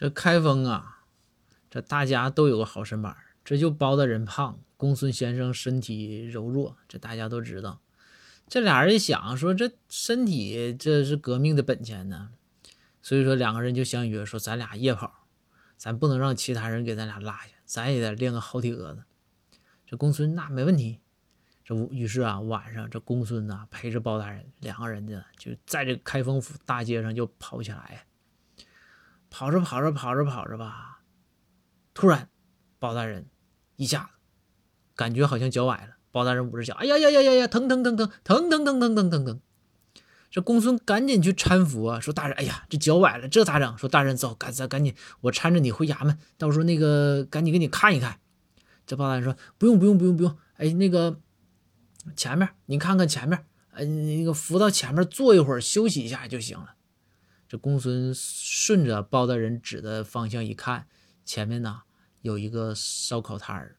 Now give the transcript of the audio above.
这开封啊，这大家都有个好身板，这就包大人胖，公孙先生身体柔弱，这大家都知道。这俩人一想说，这身体这是革命的本钱呢，所以说两个人就相约说，咱俩夜跑，咱不能让其他人给咱俩落下，咱也得练个好体格子。这公孙那没问题。这于是啊，晚上这公孙呐陪着包大人两个人呢，就在这开封府大街上就跑起来。跑着跑着跑着跑着吧，突然，包大人一下子感觉好像脚崴了。包大人捂着脚，哎呀呀呀呀呀，疼疼疼疼疼疼疼疼疼疼疼！这公孙赶紧去搀扶啊，说大人，哎呀，这脚崴了，这咋整？说大人走，赶咱赶紧，我搀着你回衙门，到时候那个赶紧给你看一看。这包大人说不用不用不用不用，哎，那个前面你看看前面，呃，那个扶到前面坐一会儿休息一下就行了。这公孙顺着包大人指的方向一看，前面呢有一个烧烤摊儿，